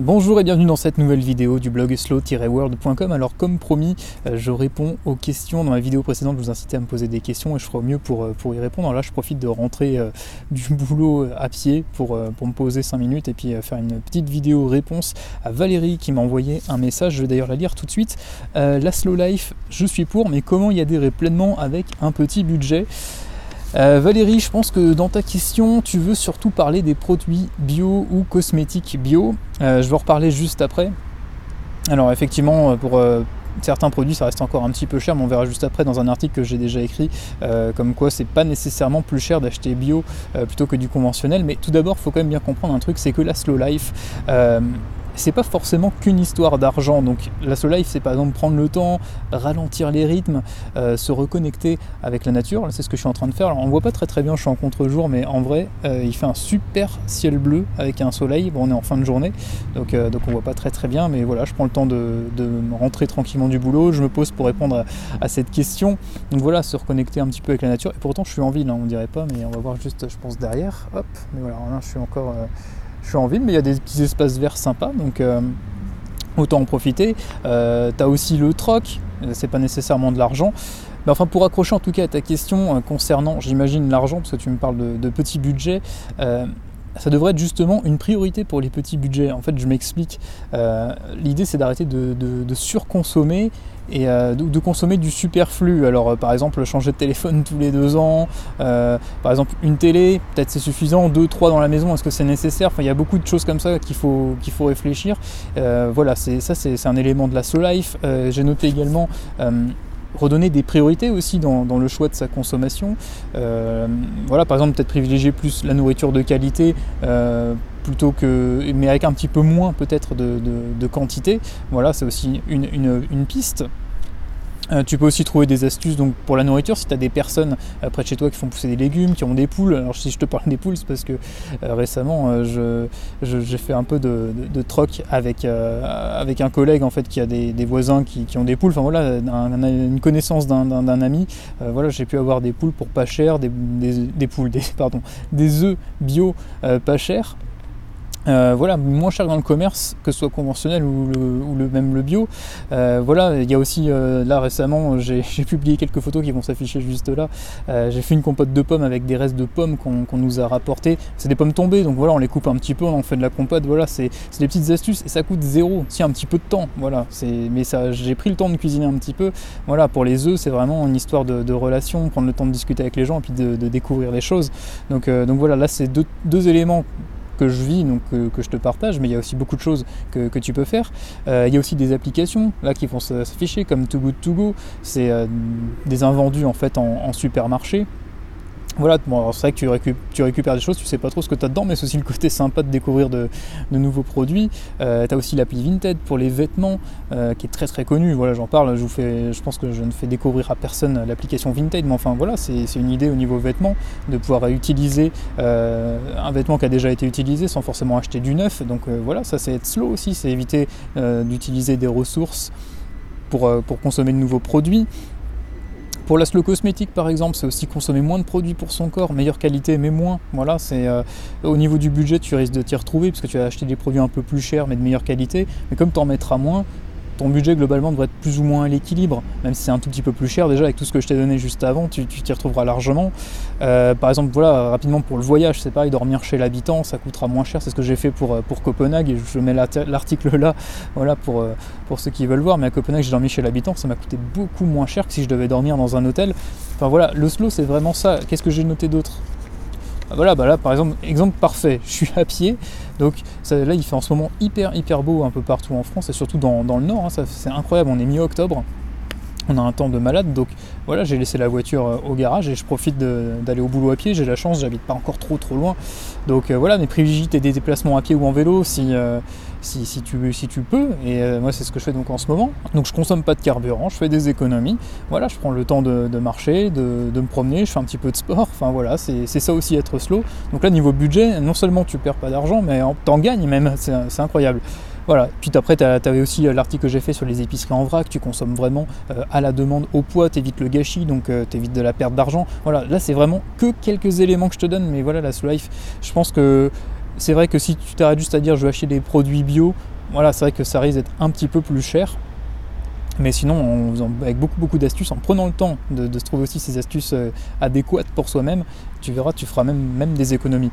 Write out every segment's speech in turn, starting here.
Bonjour et bienvenue dans cette nouvelle vidéo du blog slow-world.com. Alors comme promis, euh, je réponds aux questions. Dans ma vidéo précédente, je vous incitais à me poser des questions et je ferai au mieux pour, euh, y répondre. Là, je profite de rentrer euh, du boulot à pied pour, pour me poser 5 minutes et puis faire une petite vidéo réponse à Valérie qui m'a envoyé un message. Je vais d'ailleurs la lire tout de suite. la slow life, je suis pour, mais comment y adhérer pleinement avec un petit budget? Euh, Valérie, je pense que dans ta question, tu veux surtout parler des produits bio ou cosmétiques bio. Euh, je vais en reparler juste après. Alors effectivement, pour euh, certains produits, ça reste encore un petit peu cher, mais on verra juste après dans un article que j'ai déjà écrit, comme quoi c'est pas nécessairement plus cher d'acheter bio plutôt que du conventionnel. Mais tout d'abord, il faut quand même bien comprendre un truc, c'est que la slow life c'est pas forcément qu'une histoire d'argent. Donc la Soul Life, c'est par exemple prendre le temps, ralentir les rythmes, euh, se reconnecter avec la nature. C'est ce que je suis en train de faire. Alors on voit pas très très bien, je suis en contre-jour, mais en vrai, euh, il fait un super ciel bleu avec un soleil. Bon, on est en fin de journée, donc, euh, donc on voit pas très très bien, mais voilà, je prends le temps de, rentrer tranquillement du boulot, je me pose pour répondre à, cette question. Donc voilà, se reconnecter un petit peu avec la nature. Et pourtant, je suis en ville, hein, on dirait pas, mais on va voir juste, je pense, derrière. Hop, mais voilà, là, je suis encore je suis en ville, mais il y a des petits espaces verts sympas, donc euh, autant en profiter. Euh, tu as aussi le troc, euh, c'est pas nécessairement de l'argent. Mais enfin, pour accrocher en tout cas à ta question concernant, j'imagine, l'argent, parce que tu me parles de, petits budgets, ça devrait être justement une priorité pour les petits budgets. En fait, je m'explique. L'idée, c'est d'arrêter de, surconsommer et euh, de, consommer du superflu. Alors euh, par exemple changer de téléphone tous les deux ans, euh, par exemple une télé, peut-être c'est suffisant, deux, trois dans la maison, est-ce que c'est nécessaire? Enfin il y a beaucoup de choses comme ça qu'il faut, qu'il faut réfléchir. voilà, ça c'est, un élément de la slow life. j'ai noté également redonner des priorités aussi dans, le choix de sa consommation. voilà, par exemple, peut-être privilégier plus la nourriture de qualité plutôt que, mais avec un petit peu moins peut-être de, quantité. Voilà, c'est aussi une, piste. Euh, tu peux aussi trouver des astuces donc, pour la nourriture si tu as des personnes euh, près de chez toi qui font pousser des légumes, qui ont des poules. Alors si je te parle des poules, c'est parce que euh, récemment j'ai fait un peu de, troc avec, avec un collègue en fait qui a des, voisins qui, ont des poules. Enfin voilà, une connaissance d'un ami. voilà, j'ai pu avoir des poules pour pas cher, des, des poules, des, pardon, des œufs bio pas chers. Euh, voilà, moins cher dans le commerce, que ce soit conventionnel ou, le, même le bio. Euh, voilà, il y a aussi, euh, là récemment, j'ai publié quelques photos qui vont s'afficher juste là. j'ai fait une compote de pommes avec des restes de pommes qu'on nous a rapportés. C'est des pommes tombées, donc voilà, on les coupe un petit peu, on en fait de la compote. Voilà, c'est des petites astuces et ça coûte zéro, si un petit peu de temps. Voilà, mais ça, j'ai pris le temps de cuisiner un petit peu. Voilà, pour les œufs, c'est vraiment une histoire de, relation, prendre le temps de discuter avec les gens et puis de, découvrir les choses. Donc, donc voilà, là c'est deux éléments que je vis, donc que, je te partage, mais il y a aussi beaucoup de choses que, tu peux faire. Euh, il y a aussi des applications là qui vont s'afficher comme Too Good To Go, c'est euh, des invendus en fait en supermarché. Voilà, c'est vrai que tu, récupères des choses, tu sais pas trop ce que tu as dedans, mais c'est aussi le côté sympa de découvrir de, nouveaux produits. Euh, tu as aussi l'appli Vinted pour les vêtements, euh, qui est très très connu. Voilà, j'en parle, je, vous fais, je pense que je ne fais découvrir à personne l'application Vinted, mais enfin voilà, c'est une idée au niveau vêtements, de pouvoir utiliser euh, un vêtement qui a déjà été utilisé sans forcément acheter du neuf. Donc voilà, ça c'est être slow aussi, c'est éviter d'utiliser des ressources pour consommer de nouveaux produits. Pour la slow cosmétique par exemple, c'est aussi consommer moins de produits pour son corps, meilleure qualité mais moins. Voilà, c'est euh, au niveau du budget, tu risques de t'y retrouver parce que tu vas acheter des produits un peu plus chers mais de meilleure qualité. Mais comme tu en mettras moins, ton budget globalement devrait être plus ou moins à l'équilibre, même si c'est un tout petit peu plus cher déjà avec tout ce que je t'ai donné juste avant, tu t'y retrouveras largement. Euh, par exemple, voilà, rapidement pour le voyage, c'est pareil, dormir chez l'habitant, ça coûtera moins cher, c'est ce que j'ai fait pour, euh, pour Copenhague, et je mets l'article là, voilà, pour, euh, pour ceux qui veulent voir, mais à Copenhague, j'ai dormi chez l'habitant, ça m'a coûté beaucoup moins cher que si je devais dormir dans un hôtel. Enfin voilà, le slow c'est vraiment ça. Qu'est-ce que j'ai noté d'autre? Ah, voilà, bah là par exemple, exemple parfait, je suis à pied, donc là il fait en ce moment hyper hyper beau un peu partout en France et surtout dans, le nord, hein, c'est incroyable, on est mi-octobre, on a un temps de malade, donc voilà, j'ai laissé la voiture euh, au garage et je profite d'aller au boulot à pied. J'ai la chance, j'habite pas encore trop trop loin. Donc euh, voilà, mais privilégie des déplacements à pied ou en vélo si, euh, si, si, tu, si tu peux. Et moi, c'est ce que je fais donc en ce moment. Donc je consomme pas de carburant, je fais des économies. Voilà, je prends le temps de, marcher, de, me promener, je fais un petit peu de sport. Enfin voilà, c'est ça aussi être slow. Donc là, niveau budget, non seulement tu perds pas d'argent, mais t'en gagnes même. C'est incroyable. Voilà. Puis après, tu avais aussi euh, l'article que j'ai fait sur les épiceries en vrac. Tu consommes vraiment euh, à la demande au poids, tu évites le gâchis, donc euh, tu évites de la perte d'argent. Voilà, là, c'est vraiment que quelques éléments que je te donne, mais voilà, la slow life, je pense que C'est vrai que si tu t'arrêtes juste à dire je vais acheter des produits bio, voilà, c'est vrai que ça risque d'être un petit peu plus cher. Mais sinon, avec beaucoup beaucoup d'astuces, en prenant le temps de, se trouver aussi ces astuces euh, adéquates pour soi-même, tu verras, tu feras même, des économies.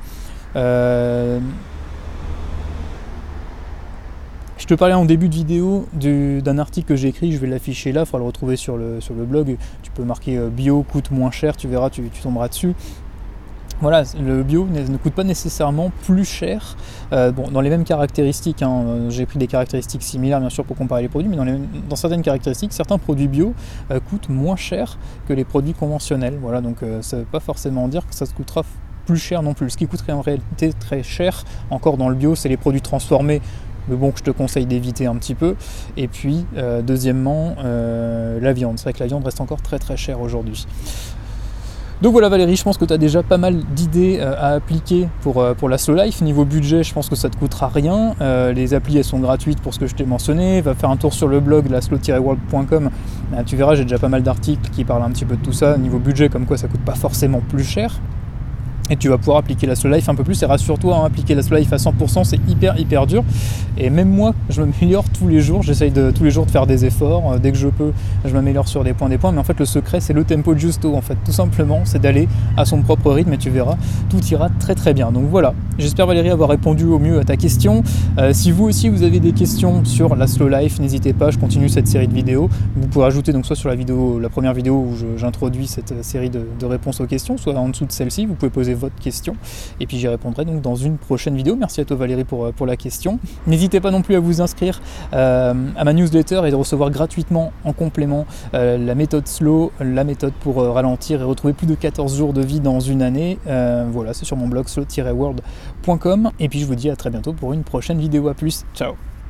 Je te parlais en début de vidéo d'un article que j'ai écrit, je vais l'afficher là, il faudra le retrouver sur le, sur le blog. Tu peux marquer euh, bio coûte moins cher, tu verras, tu tomberas dessus voilà, le bio ne coûte pas nécessairement plus cher. Euh, bon, dans les mêmes caractéristiques, hein, euh, j'ai pris des caractéristiques similaires bien sûr pour comparer les produits, mais dans, certaines caractéristiques, certains produits bio coûtent moins cher que les produits conventionnels. Voilà, donc ça ne veut pas forcément dire que ça coûtera plus cher non plus. Ce qui coûterait en réalité très cher, encore dans le bio, c'est les produits transformés mais bon que je te conseille d'éviter un petit peu. Et puis deuxièmement, la viande. C'est vrai que la viande reste encore très très chère aujourd'hui. Donc voilà Valérie, je pense que tu as déjà pas mal d'idées euh, à appliquer pour, euh, pour la slow life. Niveau budget, je pense que ça te coûtera rien. Euh, les applis elles sont gratuites pour ce que je t'ai mentionné. Va faire un tour sur le blog la worldcom tu verras, j'ai déjà pas mal d'articles qui parlent un petit peu de tout ça. Niveau budget, comme quoi ça coûte pas forcément plus cher et tu vas pouvoir appliquer la slow life un peu plus. Et rassure-toi, hein, appliquer la slow life à 100% c'est hyper hyper dur. Et même moi je m'améliore tous les jours, j'essaye de tous les jours de faire des efforts, euh, dès que je peux je m'améliore sur des points des points. Mais en fait le secret c'est le tempo justo en fait. Tout simplement c'est d'aller à son propre rythme et tu verras tout ira très très bien. Donc voilà. J'espère Valérie avoir répondu au mieux à ta question. Euh, si vous aussi vous avez des questions sur la slow life n'hésitez pas. Je continue cette série de vidéos. Vous pouvez ajouter donc soit sur la vidéo la première vidéo où j'introduis cette euh, série de, de réponses aux questions soit en dessous de celle-ci. Vous pouvez poser votre question. Et puis j'y répondrai donc dans une prochaine vidéo. Merci à toi Valérie pour, euh, pour la question. N'hésitez pas non plus à vous inscrire euh, à ma newsletter et de recevoir gratuitement en complément euh, la méthode slow, la méthode pour ralentir et retrouver plus de 14 jours de vie dans une année. voilà, c'est sur mon blog slow-world.com. Et puis je vous dis à très bientôt pour une prochaine vidéo. À plus. Ciao